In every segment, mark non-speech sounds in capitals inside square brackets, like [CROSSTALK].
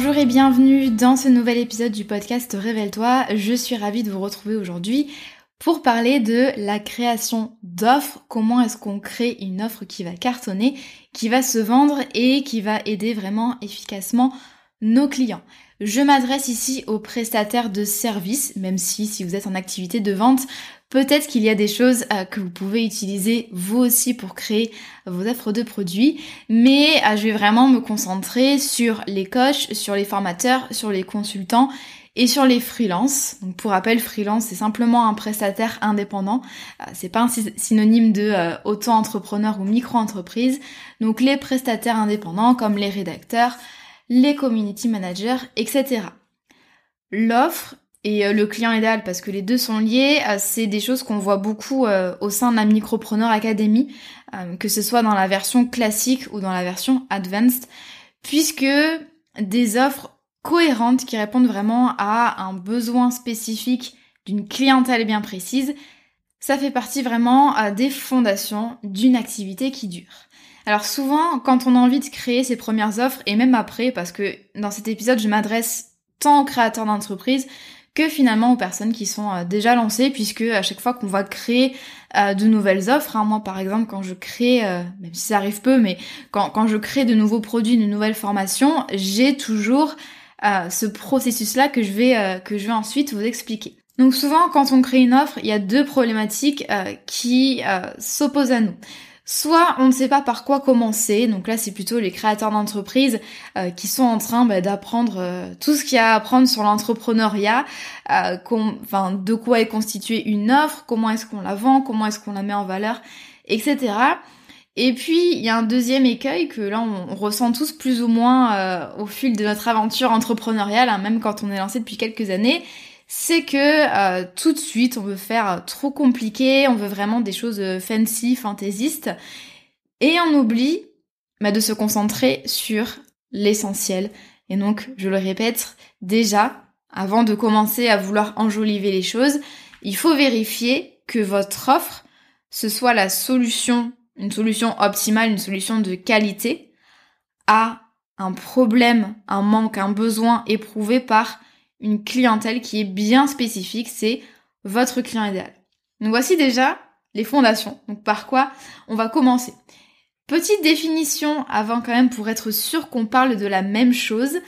Bonjour et bienvenue dans ce nouvel épisode du podcast Révèle-toi. Je suis ravie de vous retrouver aujourd'hui pour parler de la création d'offres. Comment est-ce qu'on crée une offre qui va cartonner, qui va se vendre et qui va aider vraiment efficacement nos clients? Je m'adresse ici aux prestataires de services, même si si vous êtes en activité de vente, Peut-être qu'il y a des choses euh, que vous pouvez utiliser vous aussi pour créer vos offres de produits, mais euh, je vais vraiment me concentrer sur les coachs, sur les formateurs, sur les consultants et sur les freelances. Pour rappel, freelance c'est simplement un prestataire indépendant. Euh, c'est pas un synonyme de auto-entrepreneur ou micro-entreprise. Donc les prestataires indépendants comme les rédacteurs, les community managers, etc. L'offre et euh, le client idéal parce que les deux sont liés, euh, c'est des choses qu'on voit beaucoup euh, au sein de la Micropreneur Academy, que ce soit dans la version classique ou dans la version advanced, puisque des offres cohérentes qui répondent vraiment à un besoin spécifique d'une clientèle bien précise, ça fait partie vraiment des fondations d'une activité qui dure. Alors souvent, quand on a envie de créer ses premières offres, et même après, parce que dans cet épisode, je m'adresse tant aux créateurs d'entreprise que finalement aux personnes qui sont euh, déjà lancées, puisque à chaque fois qu'on va créer euh, de nouvelles offres, hein, moi par exemple quand je crée, euh, même si ça arrive peu, mais quand, quand je crée de nouveaux produits, de nouvelles formations, j'ai toujours ce processus-là que je vais que je vais ensuite vous expliquer. Donc souvent quand on crée une offre, il y a deux problématiques qui s'opposent à nous. Soit on ne sait pas par quoi commencer, donc là c'est plutôt les créateurs d'entreprises euh, qui sont en train bah, d'apprendre euh, tout ce qu'il y a à apprendre sur l'entrepreneuriat, euh, de quoi est constituée une offre, comment est-ce qu'on la vend, comment est-ce qu'on la met en valeur, etc. Et puis il y a un deuxième écueil que là on, ressent tous plus ou moins au fil de notre aventure entrepreneuriale, hein, même quand on est lancé depuis quelques années, c'est que euh, tout de suite on veut faire trop compliqué, on veut vraiment des choses euh, fancy, fantaisistes, et on oublie bah, de se concentrer sur l'essentiel. Et donc, je le répète, déjà, avant de commencer à vouloir enjoliver les choses, il faut vérifier que votre offre, ce soit la solution, une solution optimale, une solution de qualité, à un problème, un manque, un besoin éprouvé par une clientèle qui est bien spécifique, c'est votre client idéal. Donc voici déjà les fondations. Donc par quoi on va commencer? Petite définition avant quand même pour être sûr qu'on parle de la même chose.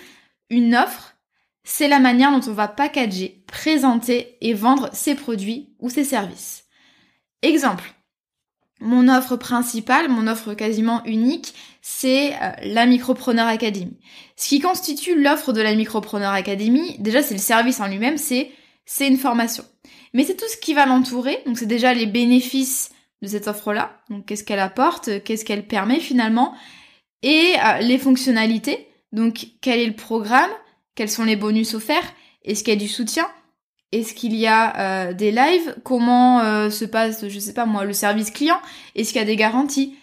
Une offre, c'est la manière dont on va packager, présenter et vendre ses produits ou ses services. Exemple, mon offre principale, mon offre quasiment unique, c'est euh, la Micropreneur Academy. Ce qui constitue l'offre de la Micropreneur Academy, déjà c'est le service en lui-même, c'est c'est une formation. Mais c'est tout ce qui va l'entourer, donc c'est déjà les bénéfices de cette offre-là, donc qu'est-ce qu'elle apporte, qu'est-ce qu'elle permet finalement, et euh, les fonctionnalités, donc quel est le programme, quels sont les bonus offerts, est-ce qu'il y a du soutien, est-ce qu'il y a euh, des lives? Comment euh, se passe, je sais pas moi, le service client? Est-ce qu'il y a des garanties?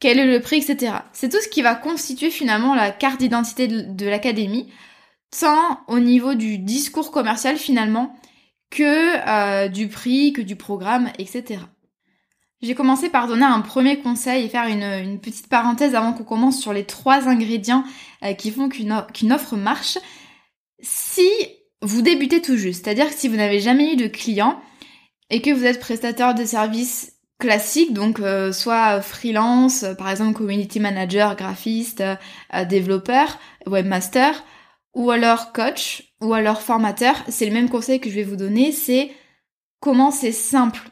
Quel est le prix, etc. C'est tout ce qui va constituer finalement la carte d'identité de, l'académie, tant au niveau du discours commercial finalement que euh, du prix, que du programme, etc. J'ai commencé par donner un premier conseil et faire une, petite parenthèse avant qu'on commence sur les trois ingrédients qui font qu'une offre marche. Si vous débutez tout juste, c'est-à-dire que si vous n'avez jamais eu de client et que vous êtes prestataire de services classiques, donc euh, soit freelance, euh, par exemple community manager, graphiste, développeur, webmaster, ou alors coach, ou alors formateur, c'est le même conseil que je vais vous donner, c'est comment c'est simple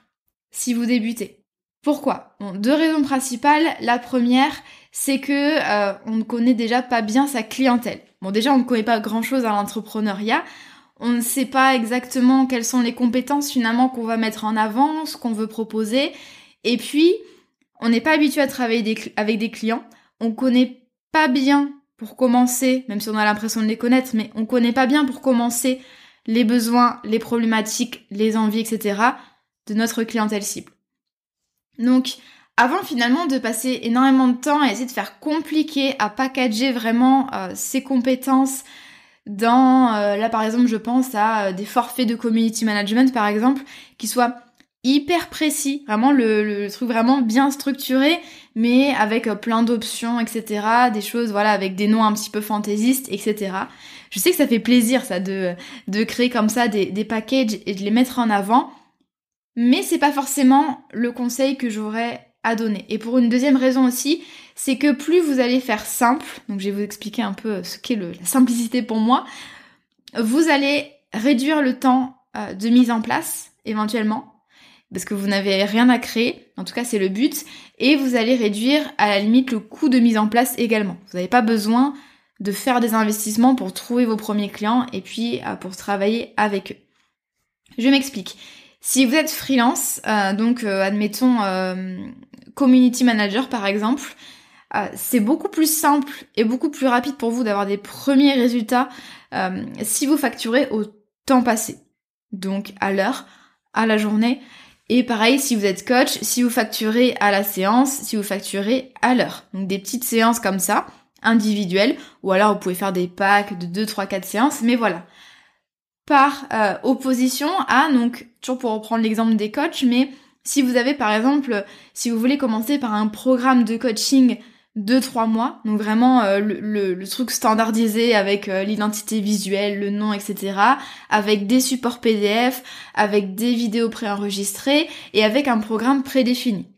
si vous débutez. Pourquoi? Deux raisons principales. La première, c'est que euh, on ne connaît déjà pas bien sa clientèle. Bon, déjà, on ne connaît pas grand-chose à l'entrepreneuriat. On ne sait pas exactement quelles sont les compétences finalement qu'on va mettre en avant, ce qu'on veut proposer. Et puis, on n'est pas habitué à travailler avec des clients. On connaît pas bien pour commencer, même si on a l'impression de les connaître, mais on connaît pas bien pour commencer les besoins, les problématiques, les envies, etc. de notre clientèle cible. Donc, avant finalement de passer énormément de temps à essayer de faire compliqué, à packager vraiment euh, ses compétences dans, euh, là par exemple je pense à euh, des forfaits de community management par exemple, qui soient hyper précis, vraiment le, truc vraiment bien structuré, mais avec plein d'options, etc. Des choses, voilà, avec des noms un petit peu fantaisistes, etc. Je sais que ça fait plaisir ça de, de créer comme ça des, des packages et de les mettre en avant. Mais c'est pas forcément le conseil que j'aurais donner. Et pour une deuxième raison aussi, c'est que plus vous allez faire simple, donc je vais vous expliquer un peu ce qu'est la simplicité pour moi, vous allez réduire le temps euh, de mise en place, éventuellement, parce que vous n'avez rien à créer, en tout cas c'est le but, et vous allez réduire à la limite le coût de mise en place également. Vous n'avez pas besoin de faire des investissements pour trouver vos premiers clients et puis euh, pour travailler avec eux. Je m'explique. Si vous êtes freelance, euh, donc euh, admettons euh, community manager par exemple, c'est beaucoup plus simple et beaucoup plus rapide pour vous d'avoir des premiers résultats si vous facturez au temps passé. Donc à l'heure, à la journée. Et pareil, si vous êtes coach, si vous facturez à la séance, si vous facturez à l'heure. Donc des petites séances comme ça, individuelles, ou alors vous pouvez faire des packs de 2, 3, 4 séances, mais voilà par euh, opposition à, donc toujours pour reprendre l'exemple des coachs, mais si vous avez par exemple, si vous voulez commencer par un programme de coaching de trois mois, donc vraiment euh, le, truc standardisé avec euh, l'identité visuelle, le nom, etc., avec des supports PDF, avec des vidéos préenregistrées et avec un programme prédéfini.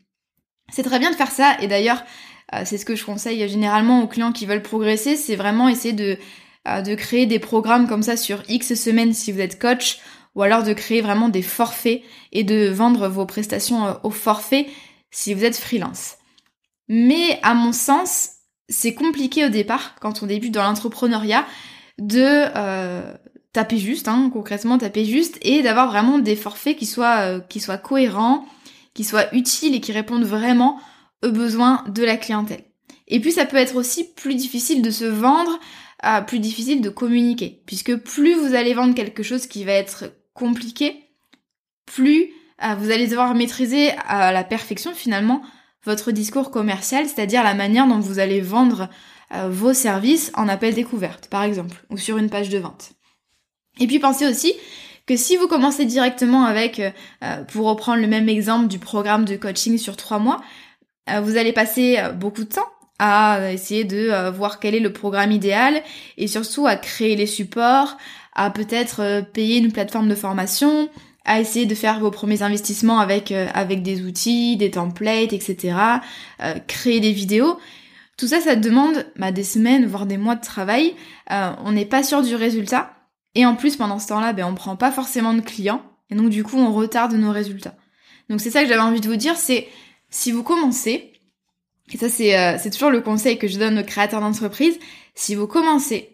C'est très bien de faire ça et d'ailleurs c'est ce que je conseille généralement aux clients qui veulent progresser, c'est vraiment essayer de créer des programmes comme ça sur X semaines si vous êtes coach, ou alors de créer vraiment des forfaits et de vendre vos prestations euh, au forfait si vous êtes freelance. Mais à mon sens, c'est compliqué au départ, quand on débute dans l'entrepreneuriat, de euh, taper juste, hein, concrètement taper juste, et d'avoir vraiment des forfaits qui soient, euh, qui soient cohérents, qui soient utiles et qui répondent vraiment aux besoins de la clientèle. Et puis ça peut être aussi plus difficile de se vendre plus difficile de communiquer. Puisque plus vous allez vendre quelque chose qui va être compliqué, plus euh, vous allez devoir maîtriser à la perfection finalement votre discours commercial, c'est-à-dire la manière dont vous allez vendre euh, vos services en appel découverte, par exemple, ou sur une page de vente. Et puis pensez aussi que si vous commencez directement avec, euh, pour reprendre le même exemple du programme de coaching sur trois mois, vous allez passer beaucoup de temps à essayer de euh, voir quel est le programme idéal et surtout à créer les supports, à peut-être euh, payer une plateforme de formation, à essayer de faire vos premiers investissements avec euh, avec des outils, des templates, etc. créer des vidéos. Tout ça, ça demande bah, des semaines, voire des mois de travail. on n'est pas sûr du résultat. Et en plus, pendant ce temps-là, ben, on prend pas forcément de clients. Et donc, du coup, on retarde nos résultats. Donc, c'est ça que j'avais envie de vous dire, c'est si vous commencez, et ça euh, c'est toujours le conseil que je donne aux créateurs d'entreprise, si vous commencez,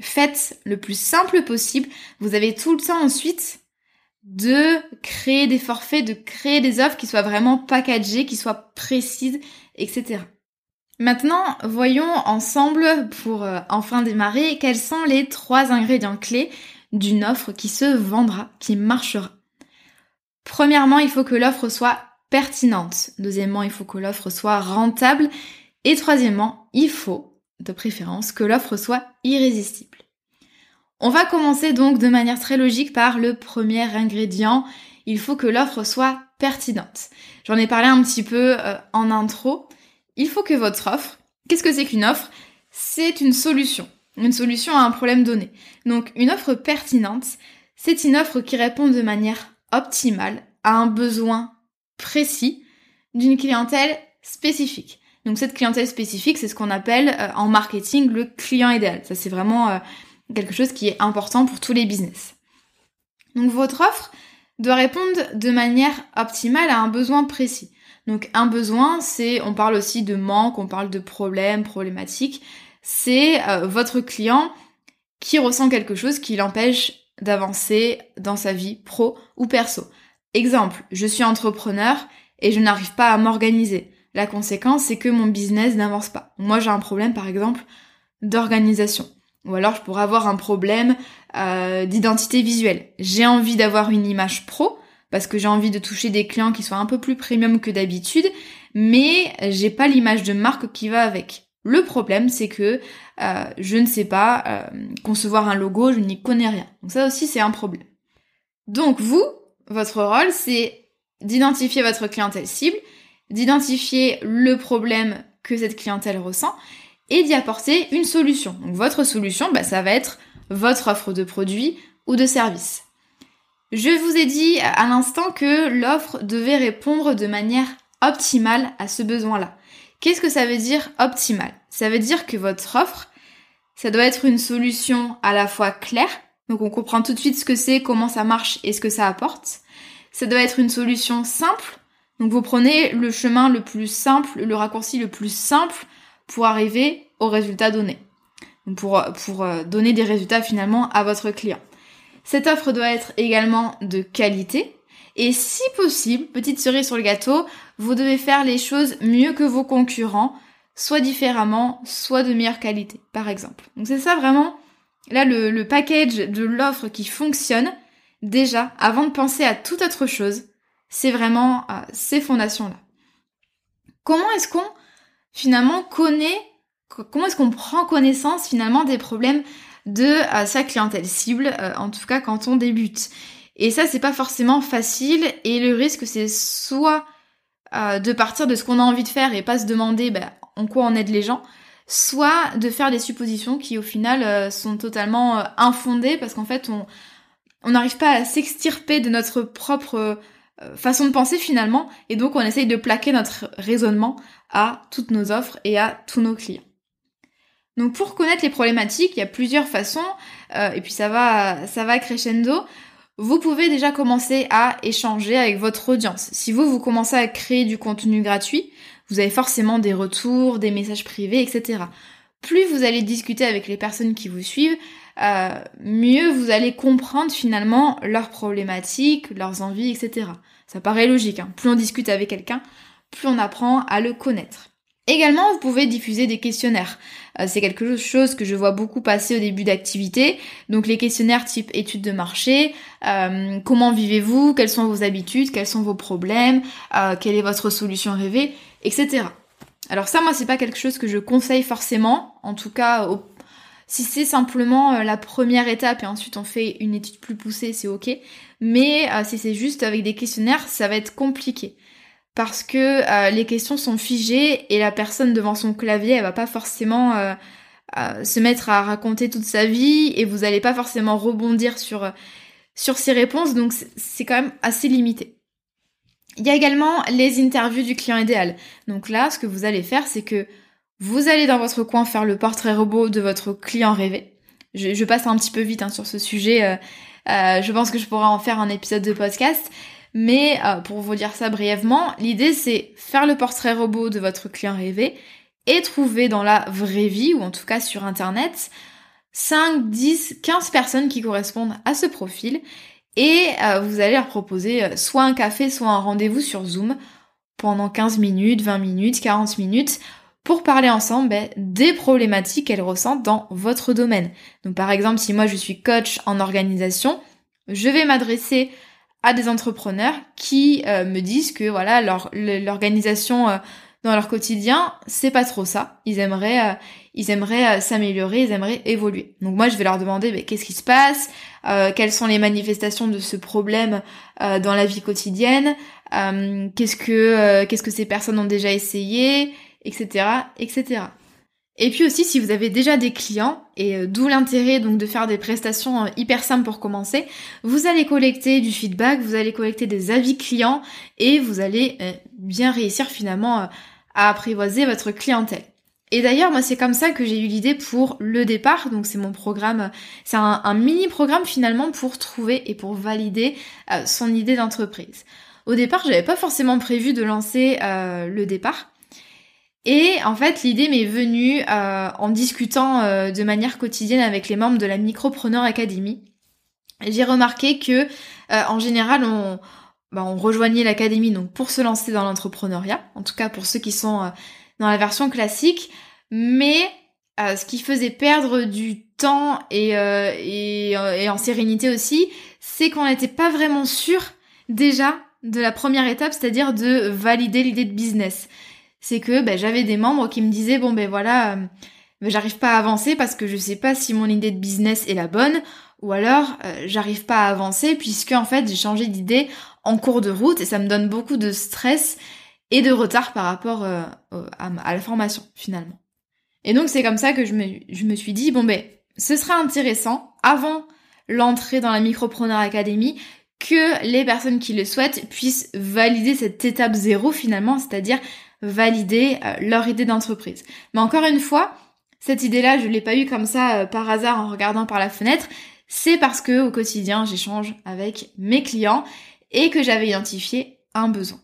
faites le plus simple possible, vous avez tout le temps ensuite de créer des forfaits, de créer des offres qui soient vraiment packagées, qui soient précises, etc. Maintenant, voyons ensemble, pour euh, enfin démarrer, quels sont les trois ingrédients clés d'une offre qui se vendra, qui marchera. Premièrement, il faut que l'offre soit pertinente. Deuxièmement, il faut que l'offre soit rentable. Et troisièmement, il faut, de préférence, que l'offre soit irrésistible. On va commencer donc de manière très logique par le premier ingrédient. Il faut que l'offre soit pertinente. J'en ai parlé un petit peu euh, en intro. Il faut que votre offre, qu'est-ce que c'est qu'une offre? C'est une solution. Une solution à un problème donné. Donc une offre pertinente, c'est une offre qui répond de manière optimale à un besoin précis d'une clientèle spécifique. Donc cette clientèle spécifique, c'est ce qu'on appelle euh, en marketing le client idéal. Ça c'est vraiment euh, quelque chose qui est important pour tous les business. Donc votre offre doit répondre de manière optimale à un besoin précis. Donc un besoin, c'est, on parle aussi de manque, on parle de problème, problématique. C'est euh, votre client qui ressent quelque chose qui l'empêche d'avancer dans sa vie pro ou perso. Exemple, je suis entrepreneur et je n'arrive pas à m'organiser. La conséquence, c'est que mon business n'avance pas. Moi, j'ai un problème, par exemple, d'organisation. Ou alors, je pourrais avoir un problème euh, d'identité visuelle. J'ai envie d'avoir une image pro, parce que j'ai envie de toucher des clients qui soient un peu plus premium que d'habitude, mais j'ai pas l'image de marque qui va avec. Le problème, c'est que euh, je ne sais pas euh, concevoir un logo, je n'y connais rien. Donc ça aussi, c'est un problème. Donc vous, votre rôle, c'est d'identifier votre clientèle cible, d'identifier le problème que cette clientèle ressent et d'y apporter une solution. Donc votre solution, bah, ça va être votre offre de produit ou de service. Je vous ai dit à l'instant que l'offre devait répondre de manière optimale à ce besoin-là. Qu'est-ce que ça veut dire optimal Ça veut dire que votre offre, ça doit être une solution à la fois claire, donc on comprend tout de suite ce que c'est, comment ça marche et ce que ça apporte. Ça doit être une solution simple, donc vous prenez le chemin le plus simple, le raccourci le plus simple pour arriver au résultat donné. Pour, pour euh, donner des résultats finalement à votre client. Cette offre doit être également de qualité. Et si possible, petite cerise sur le gâteau, vous devez faire les choses mieux que vos concurrents, soit différemment, soit de meilleure qualité, par exemple. Donc c'est ça vraiment, là, le, le package de l'offre qui fonctionne, déjà, avant de penser à toute autre chose, c'est vraiment euh, ces fondations-là. Comment est-ce qu'on finalement connaît, comment est-ce qu'on prend connaissance finalement des problèmes de euh, sa clientèle cible, euh, en tout cas quand on débute? Et ça, c'est pas forcément facile, et le risque, c'est soit de partir de ce qu'on a envie de faire et pas se demander ben, en quoi on aide les gens, soit de faire des suppositions qui au final sont totalement infondées parce qu'en fait on n'arrive pas à s'extirper de notre propre façon de penser finalement, et donc on essaye de plaquer notre raisonnement à toutes nos offres et à tous nos clients. Donc pour connaître les problématiques, il y a plusieurs façons, euh, et puis ça va, ça va crescendo. Vous pouvez déjà commencer à échanger avec votre audience. Si vous, vous commencez à créer du contenu gratuit, vous avez forcément des retours, des messages privés, etc. Plus vous allez discuter avec les personnes qui vous suivent, euh, mieux vous allez comprendre finalement leurs problématiques, leurs envies, etc. Ça paraît logique. Hein. Plus on discute avec quelqu'un, plus on apprend à le connaître. Également, vous pouvez diffuser des questionnaires. Euh, c'est quelque chose que je vois beaucoup passer au début d'activité. Donc les questionnaires type études de marché, euh, comment vivez-vous, quelles sont vos habitudes, quels sont vos problèmes, quelle est votre solution rêvée, etc. Alors ça, moi, c'est pas quelque chose que je conseille forcément, en tout cas au si c'est simplement euh, la première étape et ensuite on fait une étude plus poussée, c'est ok. Mais euh, si c'est juste avec des questionnaires, ça va être compliqué. Parce que euh, les questions sont figées et la personne devant son clavier, elle va pas forcément se mettre à raconter toute sa vie et vous n'allez pas forcément rebondir sur, sur ses réponses, donc c'est quand même assez limité. Il y a également les interviews du client idéal. Donc là, ce que vous allez faire, c'est que vous allez dans votre coin faire le portrait robot de votre client rêvé. Je, passe un petit peu vite hein, sur ce sujet. Euh, euh, je pense que je pourrais en faire un épisode de podcast. Mais euh, pour vous dire ça brièvement, l'idée c'est faire le portrait robot de votre client rêvé et trouver dans la vraie vie, ou en tout cas sur Internet, 5, 10, 15 personnes qui correspondent à ce profil. Et vous allez leur proposer soit un café, soit un rendez-vous sur Zoom pendant 15 minutes, 20 minutes, 40 minutes pour parler ensemble ben, des problématiques qu'elles ressentent dans votre domaine. Donc par exemple, si moi je suis coach en organisation, je vais m'adresser à des entrepreneurs qui euh, me disent que voilà leur l'organisation euh, dans leur quotidien, c'est pas trop ça. Ils aimeraient, euh, ils aimeraient s'améliorer, ils aimeraient évoluer. Donc moi, je vais leur demander mais qu'est-ce qui se passe, quelles sont les manifestations de ce problème dans la vie quotidienne, qu'est-ce que qu'est-ce que ces personnes ont déjà essayé, etc., etc. Et puis aussi, si vous avez déjà des clients, et d'où l'intérêt donc de faire des prestations hyper simples pour commencer, vous allez collecter du feedback, vous allez collecter des avis clients et vous allez bien réussir finalement à apprivoiser votre clientèle. Et d'ailleurs, moi, c'est comme ça que j'ai eu l'idée pour le départ. Donc, c'est mon programme, c'est un, mini programme finalement pour trouver et pour valider euh, son idée d'entreprise. Au départ, j'avais pas forcément prévu de lancer euh, le départ. Et en fait, l'idée m'est venue euh, en discutant de manière quotidienne avec les membres de la Micropreneur Academy. J'ai remarqué que, en général, on, bah, on rejoignait l'académie donc pour se lancer dans l'entrepreneuriat, en tout cas pour ceux qui sont euh, dans la version classique, mais euh, ce qui faisait perdre du temps et, euh, et, et en sérénité aussi, c'est qu'on n'était pas vraiment sûr déjà de la première étape, c'est-à-dire de valider l'idée de business. C'est que ben, j'avais des membres qui me disaient bon ben voilà, ben, j'arrive pas à avancer parce que je sais pas si mon idée de business est la bonne, ou alors j'arrive pas à avancer puisque en fait j'ai changé d'idée en cours de route et ça me donne beaucoup de stress et de retard par rapport euh, à, la formation finalement. Et donc c'est comme ça que je me, je me suis dit, bon ben, ce sera intéressant avant l'entrée dans la Micropreneur Academy que les personnes qui le souhaitent puissent valider cette étape zéro finalement, c'est-à-dire valider euh, leur idée d'entreprise. Mais encore une fois, cette idée-là, je l'ai pas eue comme ça euh, par hasard en regardant par la fenêtre. C'est parce que au quotidien, j'échange avec mes clients et que j'avais identifié un besoin.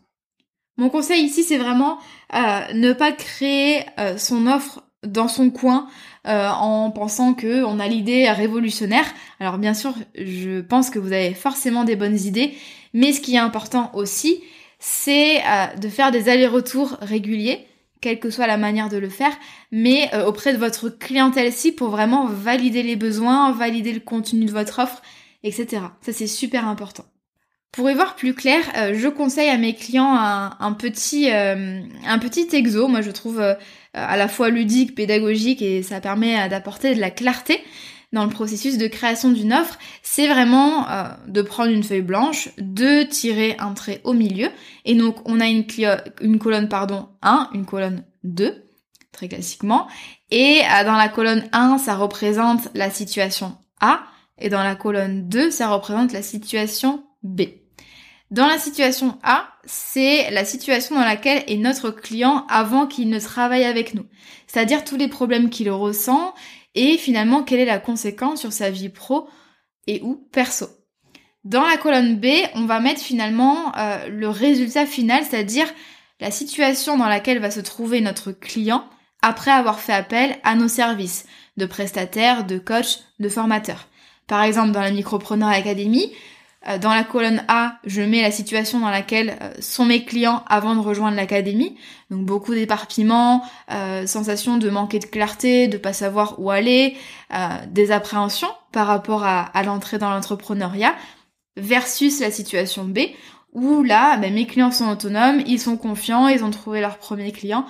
Mon conseil ici, c'est vraiment euh, ne pas créer son offre dans son coin en pensant que on a l'idée révolutionnaire. Alors bien sûr, je pense que vous avez forcément des bonnes idées, mais ce qui est important aussi, c'est de faire des allers-retours réguliers, quelle que soit la manière de le faire, mais auprès de votre clientèle ci pour vraiment valider les besoins, valider le contenu de votre offre, etc. Ça c'est super important. Pour y voir plus clair, euh, je conseille à mes clients un, petit euh, un petit exo. Moi, je trouve euh, à la fois ludique, pédagogique et ça permet d'apporter de la clarté dans le processus de création d'une offre. C'est vraiment de prendre une feuille blanche, de tirer un trait au milieu et donc on a une, colonne pardon 1, une colonne 2 très classiquement et dans la colonne 1, ça représente la situation A et dans la colonne 2, ça représente la situation B. Dans la situation A, c'est la situation dans laquelle est notre client avant qu'il ne travaille avec nous. C'est-à-dire tous les problèmes qu'il ressent et finalement quelle est la conséquence sur sa vie pro et ou perso? Dans la colonne B, on va mettre finalement euh, le résultat final, c'est-à-dire la situation dans laquelle va se trouver notre client après avoir fait appel à nos services de prestataires, de coachs, de formateurs. Par exemple, dans la Micropreneur Academy, dans la colonne A, je mets la situation dans laquelle euh, sont mes clients avant de rejoindre l'académie. Donc beaucoup d'éparpillement, euh, sensation de manquer de clarté, de pas savoir où aller, des appréhensions par rapport à, l'entrée dans l'entrepreneuriat, versus la situation B, où là, ben, mes clients sont autonomes, ils sont confiants, ils ont trouvé leur premier client,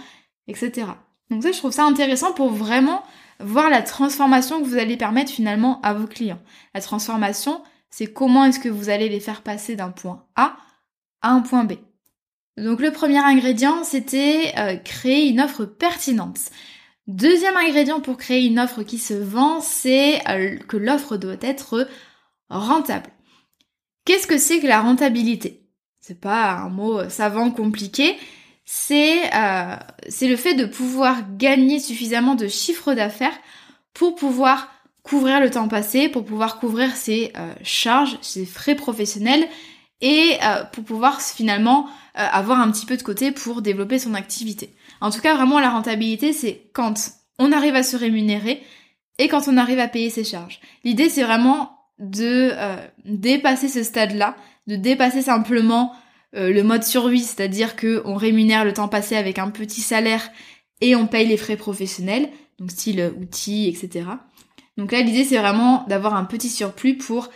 etc. Donc ça, je trouve ça intéressant pour vraiment voir la transformation que vous allez permettre finalement à vos clients. La transformation, c'est comment est-ce que vous allez les faire passer d'un point A à un point B. Donc le premier ingrédient, c'était euh, créer une offre pertinente. Deuxième ingrédient pour créer une offre qui se vend, c'est euh, que l'offre doit être rentable. Qu'est-ce que c'est que la rentabilité? C'est pas un mot savant compliqué, c'est euh, c'est le fait de pouvoir gagner suffisamment de chiffre d'affaires pour pouvoir couvrir le temps passé, pour pouvoir couvrir ses euh, charges, ses frais professionnels et euh, pour pouvoir finalement euh, avoir un petit peu de côté pour développer son activité. En tout cas, vraiment la rentabilité, c'est quand on arrive à se rémunérer et quand on arrive à payer ses charges. L'idée, c'est vraiment de dépasser ce stade-là, de dépasser simplement le mode survie, c'est-à-dire que on rémunère le temps passé avec un petit salaire et on paye les frais professionnels, donc style outils, etc. Donc là, l'idée, c'est vraiment d'avoir un petit surplus pour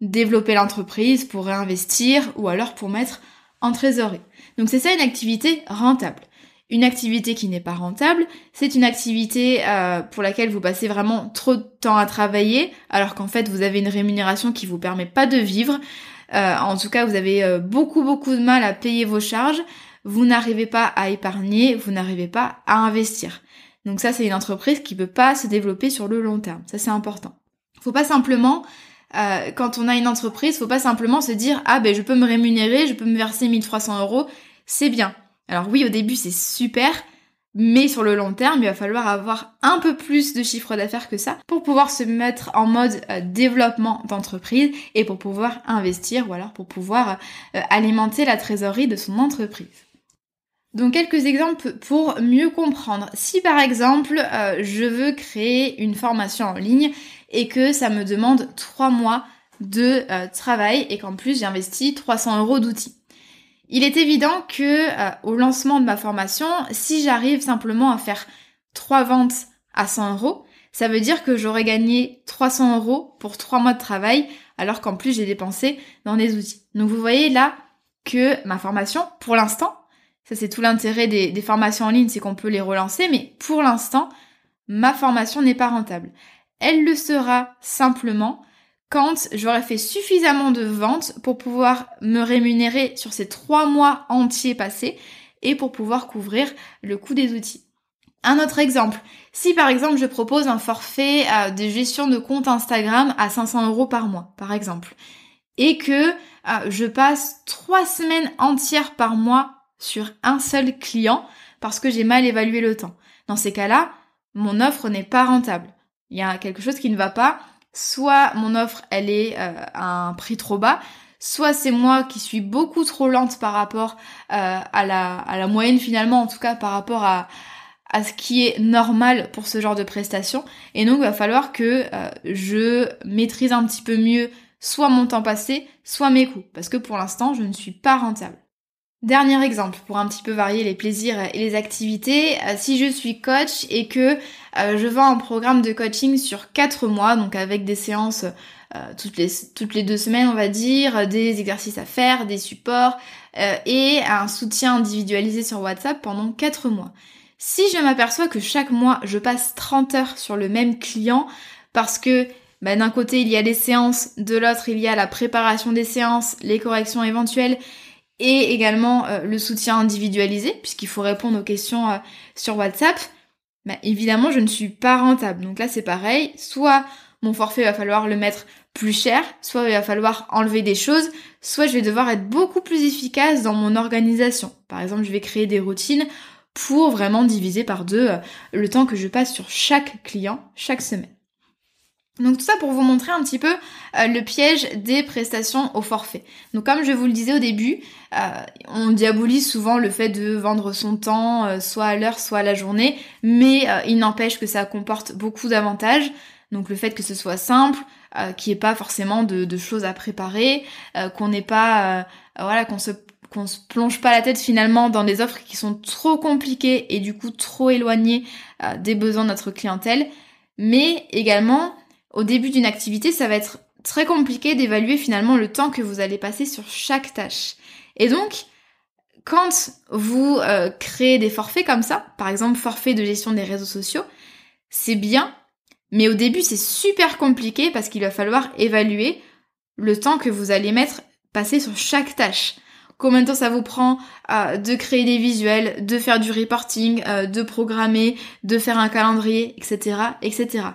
développer l'entreprise, pour réinvestir ou alors pour mettre en trésorerie. Donc c'est ça une activité rentable. Une activité qui n'est pas rentable, c'est une activité euh, pour laquelle vous passez vraiment trop de temps à travailler, alors qu'en fait vous avez une rémunération qui vous permet pas de vivre. Euh, en tout cas, vous avez euh, beaucoup beaucoup de mal à payer vos charges. Vous n'arrivez pas à épargner, vous n'arrivez pas à investir. Donc ça, c'est une entreprise qui peut pas se développer sur le long terme. Ça, c'est important. Faut pas simplement quand on a une entreprise, faut pas simplement se dire ah ben je peux me rémunérer, je peux me verser 1300 euros, c'est bien. Alors oui, au début c'est super, mais sur le long terme, il va falloir avoir un peu plus de chiffre d'affaires que ça pour pouvoir se mettre en mode euh, développement d'entreprise et pour pouvoir investir ou alors pour pouvoir euh, alimenter la trésorerie de son entreprise. Donc quelques exemples pour mieux comprendre. Si par exemple euh, je veux créer une formation en ligne et que ça me demande trois mois de travail et qu'en plus j'ai investi 300 euros d'outils. Il est évident que euh, au lancement de ma formation, si j'arrive simplement à faire trois ventes à 100 euros, ça veut dire que j'aurais gagné 300 euros pour trois mois de travail, alors qu'en plus j'ai dépensé dans des outils. Donc vous voyez là que ma formation, pour l'instant, ça c'est tout l'intérêt des, formations en ligne, c'est qu'on peut les relancer, mais pour l'instant, ma formation n'est pas rentable. Elle le sera simplement quand j'aurai fait suffisamment de ventes pour pouvoir me rémunérer sur ces trois mois entiers passés et pour pouvoir couvrir le coût des outils. Un autre exemple, si par exemple je propose un forfait euh, de gestion de compte Instagram à 500 euros par mois, par exemple, et que euh, je passe trois semaines entières par mois sur un seul client parce que j'ai mal évalué le temps. Dans ces cas-là, mon offre n'est pas rentable. Il y a quelque chose qui ne va pas soit mon offre elle est euh, à un prix trop bas, soit c'est moi qui suis beaucoup trop lente par rapport euh, à, la, moyenne finalement, en tout cas par rapport à, à ce qui est normal pour ce genre de prestation. Et donc il va falloir que euh, je maîtrise un petit peu mieux soit mon temps passé, soit mes coûts, parce que pour l'instant je ne suis pas rentable. Dernier exemple, pour un petit peu varier les plaisirs et les activités, euh, si je suis coach et que euh, je vends un programme de coaching sur 4 mois, donc avec des séances euh, toutes, les, deux semaines on va dire, des exercices à faire, des supports et un soutien individualisé sur WhatsApp pendant 4 mois. Si je m'aperçois que chaque mois je passe 30 heures sur le même client parce que bah, d'un côté il y a les séances, de l'autre il y a la préparation des séances, les corrections éventuelles et également euh, le soutien individualisé, puisqu'il faut répondre aux questions euh, sur WhatsApp, bah, évidemment, je ne suis pas rentable. Donc là, c'est pareil. Soit mon forfait va falloir le mettre plus cher, soit il va falloir enlever des choses, soit je vais devoir être beaucoup plus efficace dans mon organisation. Par exemple, je vais créer des routines pour vraiment diviser par deux euh, le temps que je passe sur chaque client chaque semaine. Donc tout ça pour vous montrer un petit peu euh, le piège des prestations au forfait. Donc comme je vous le disais au début, euh, on diabolise souvent le fait de vendre son temps euh, soit à l'heure, soit à la journée, mais il n'empêche que ça comporte beaucoup d'avantages. Donc le fait que ce soit simple, qu'il n'y ait pas forcément de, choses à préparer, qu'on n'ait pas, voilà, qu'on se qu'on se plonge pas la tête finalement dans des offres qui sont trop compliquées et du coup trop éloignées des besoins de notre clientèle, mais également au début d'une activité, ça va être très compliqué d'évaluer finalement le temps que vous allez passer sur chaque tâche. Et donc, quand vous euh, créez des forfaits comme ça, par exemple forfait de gestion des réseaux sociaux, c'est bien, mais au début c'est super compliqué parce qu'il va falloir évaluer le temps que vous allez mettre passer sur chaque tâche. Combien de temps ça vous prend euh, de créer des visuels, de faire du reporting, euh, de programmer, de faire un calendrier, etc., etc.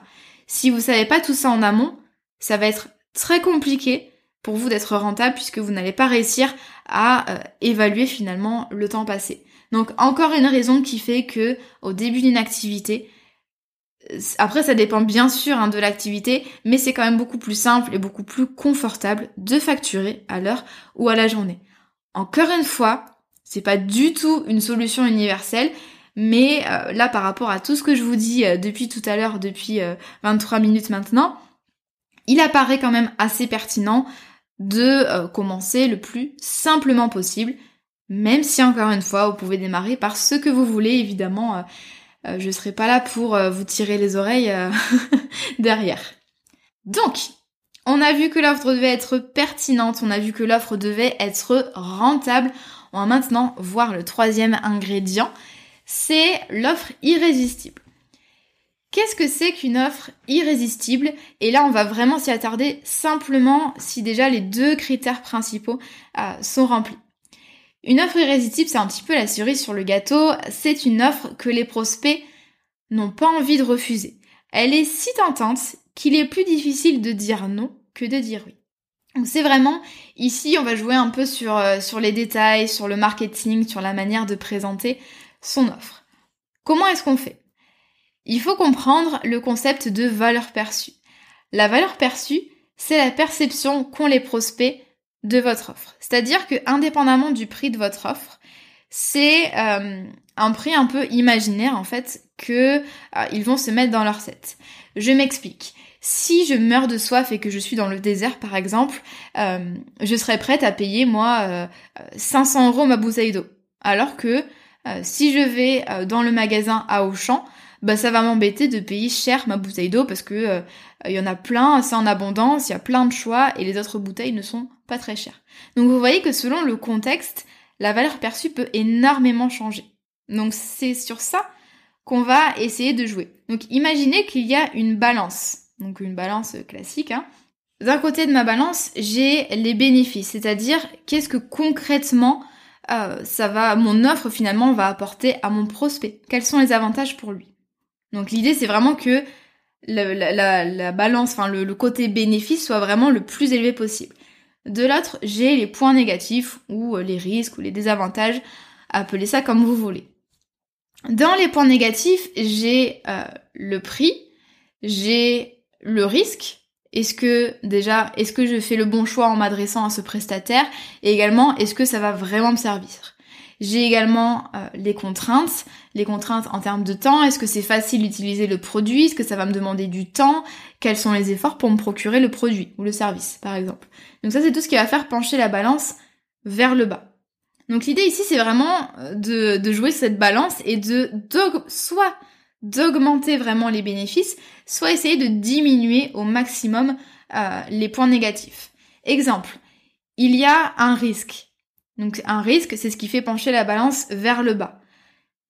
Si vous savez pas tout ça en amont, ça va être très compliqué pour vous d'être rentable puisque vous n'allez pas réussir à euh, évaluer finalement le temps passé. Donc encore une raison qui fait que au début d'une activité, euh, après ça dépend bien sûr hein, de l'activité, mais c'est quand même beaucoup plus simple et beaucoup plus confortable de facturer à l'heure ou à la journée. Encore une fois, c'est pas du tout une solution universelle, mais euh, là, par rapport à tout ce que je vous dis euh, depuis tout à l'heure, depuis 23 euh, minutes maintenant, il apparaît quand même assez pertinent de commencer le plus simplement possible, même si encore une fois, vous pouvez démarrer par ce que vous voulez, évidemment, je serai pas là pour vous tirer les oreilles [LAUGHS] derrière. Donc, on a vu que l'offre devait être pertinente, on a vu que l'offre devait être rentable. On va maintenant voir le troisième ingrédient, c'est l'offre irrésistible. Qu'est-ce que c'est qu'une offre irrésistible? Et là, on va vraiment s'y attarder simplement si déjà les deux critères principaux euh, sont remplis. Une offre irrésistible, c'est un petit peu la cerise sur le gâteau. C'est une offre que les prospects n'ont pas envie de refuser. Elle est si tentante qu'il est plus difficile de dire non que de dire oui. Donc c'est vraiment, ici on va jouer un peu sur, euh, sur les détails, sur le marketing, sur la manière de présenter son offre. Comment est-ce qu'on fait? Il faut comprendre le concept de valeur perçue. La valeur perçue, c'est la perception qu'ont les prospects de votre offre. C'est-à-dire que indépendamment du prix de votre offre, c'est euh, un prix un peu imaginaire en fait que euh, ils vont se mettre dans leur set. Je m'explique. Si je meurs de soif et que je suis dans le désert par exemple, euh, je serais prête à payer moi 500 euros ma bouteille d'eau. Alors que si je vais dans le magasin à Auchan, bah ça va m'embêter de payer cher ma bouteille d'eau parce que il y en a plein, c'est en abondance, il y a plein de choix et les autres bouteilles ne sont pas très chères. Donc vous voyez que selon le contexte, la valeur perçue peut énormément changer. Donc c'est sur ça qu'on va essayer de jouer. Donc imaginez qu'il y a une balance, donc une balance classique. Hein. D'un côté de ma balance, j'ai les bénéfices, c'est-à-dire qu'est-ce que concrètement euh, ça va, mon offre finalement va apporter à mon prospect. Quels sont les avantages pour lui? Donc l'idée c'est vraiment que la, balance, enfin le, côté bénéfice soit vraiment le plus élevé possible. De l'autre, j'ai les points négatifs ou les risques ou les désavantages, appelez ça comme vous voulez. Dans les points négatifs, j'ai euh, le prix, j'ai le risque. Est-ce que déjà, est-ce que je fais le bon choix en m'adressant à ce prestataire? Et également, est-ce que ça va vraiment me servir? J'ai également euh, les contraintes, les contraintes en termes de temps. Est-ce que c'est facile d'utiliser le produit? Est-ce que ça va me demander du temps? Quels sont les efforts pour me procurer le produit ou le service, par exemple? Donc ça, c'est tout ce qui va faire pencher la balance vers le bas. Donc l'idée ici, c'est vraiment euh, de, de, jouer cette balance et de, soit d'augmenter vraiment les bénéfices, soit essayer de diminuer au maximum euh, les points négatifs. Exemple, il y a un risque. Donc un risque, c'est ce qui fait pencher la balance vers le bas.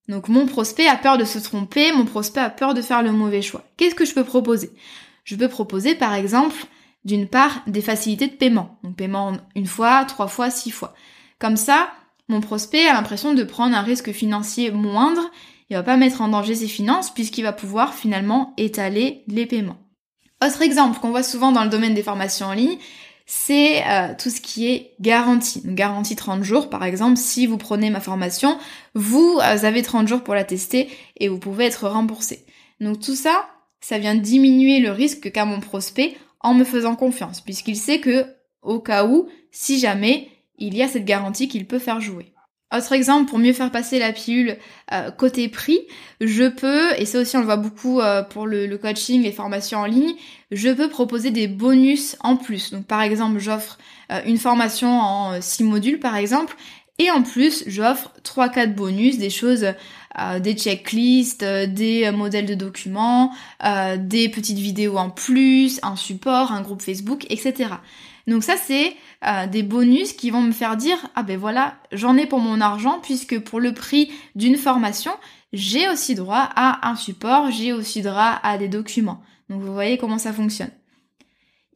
Donc mon prospect a peur de se tromper, mon prospect a peur de faire le mauvais choix. Qu'est-ce que je peux proposer? Je peux proposer par exemple, d'une part, des facilités de paiement. Donc paiement une fois, trois fois, six fois. Comme ça, mon prospect a l'impression de prendre un risque financier moindre, il va pas mettre en danger ses finances puisqu'il va pouvoir finalement étaler les paiements. Autre exemple qu'on voit souvent dans le domaine des formations en ligne, c'est euh, tout ce qui est garantie. garantie 30 jours par exemple, si vous prenez ma formation, vous euh, avez 30 jours pour la tester et vous pouvez être remboursé. Donc tout ça, ça vient diminuer le risque qu'a mon prospect en me faisant confiance, puisqu'il sait que au cas où, si jamais, il y a cette garantie qu'il peut faire jouer. Autre exemple, pour mieux faire passer la pilule euh, côté prix, je peux, et ça aussi on le voit beaucoup euh, pour le, coaching, les formations en ligne, je peux proposer des bonus en plus. Donc par exemple, j'offre euh, une formation en 6 modules par exemple, et en plus j'offre 3-4 bonus, des choses, des checklists, des modèles de documents, des petites vidéos en plus, un support, un groupe Facebook, etc. Donc ça c'est euh, des bonus qui vont me faire dire ah ben voilà j'en ai pour mon argent puisque pour le prix d'une formation j'ai aussi droit à un support, j'ai aussi droit à des documents. Donc vous voyez comment ça fonctionne.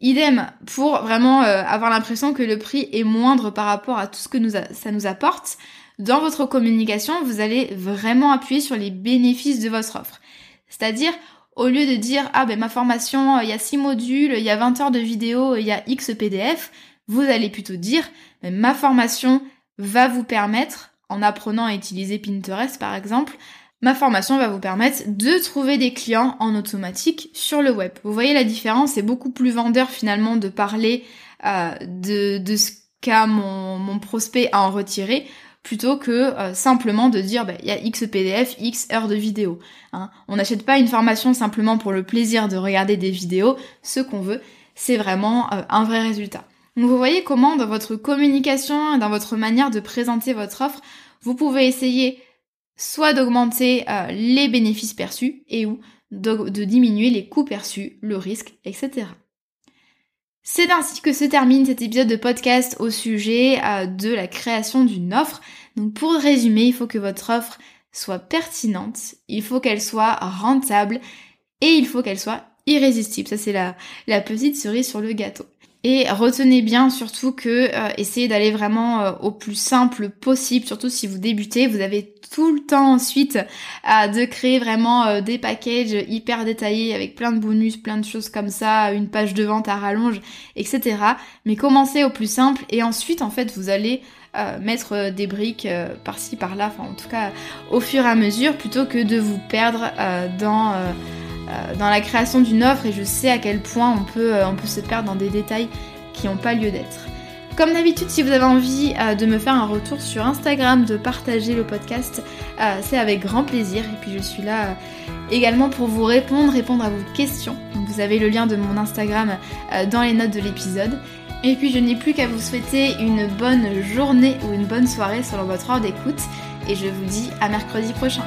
Idem pour vraiment euh, avoir l'impression que le prix est moindre par rapport à tout ce que ça nous apporte. Dans votre communication, vous allez vraiment appuyer sur les bénéfices de votre offre. C'est-à-dire, au lieu de dire ah ben ma formation, il y a 6 modules, il y a 20 heures de vidéo, il y a X PDF, vous allez plutôt dire ben, ma formation va vous permettre, en apprenant à utiliser Pinterest par exemple, ma formation va vous permettre de trouver des clients en automatique sur le web. Vous voyez la différence, c'est beaucoup plus vendeur finalement de parler euh, de, de ce qu'a mon, mon prospect à en retirer plutôt que euh, simplement de dire bah, il y a X PDF, X heures de vidéo. Hein. On n'achète pas une formation simplement pour le plaisir de regarder des vidéos. Ce qu'on veut, c'est vraiment euh, un vrai résultat. Donc vous voyez comment dans votre communication, dans votre manière de présenter votre offre, vous pouvez essayer soit d'augmenter euh, les bénéfices perçus et ou de, de diminuer les coûts perçus, le risque, etc. C'est ainsi que se termine cet épisode de podcast au sujet euh, de la création d'une offre. Donc pour résumer, il faut que votre offre soit pertinente, il faut qu'elle soit rentable et il faut qu'elle soit irrésistible. Ça c'est la, la petite cerise sur le gâteau. Et retenez bien surtout que euh, essayez d'aller vraiment euh, au plus simple possible, surtout si vous débutez, vous avez tout le temps ensuite euh, de créer vraiment des packages hyper détaillés avec plein de bonus, plein de choses comme ça, une page de vente à rallonge, etc. Mais commencez au plus simple et ensuite en fait vous allez mettre des briques par-ci par-là, enfin en tout cas au fur et à mesure, plutôt que de vous perdre euh, dans la création d'une offre et je sais à quel point on peut, euh, on peut se perdre dans des détails qui n'ont pas lieu d'être. Comme d'habitude, si vous avez envie euh, de me faire un retour sur Instagram, de partager le podcast, c'est avec grand plaisir. Et puis je suis là également pour vous répondre, répondre à vos questions. vous avez le lien de mon Instagram dans les notes de l'épisode. Et puis je n'ai plus qu'à vous souhaiter une bonne journée ou une bonne soirée selon votre heure d'écoute. Et je vous dis à mercredi prochain.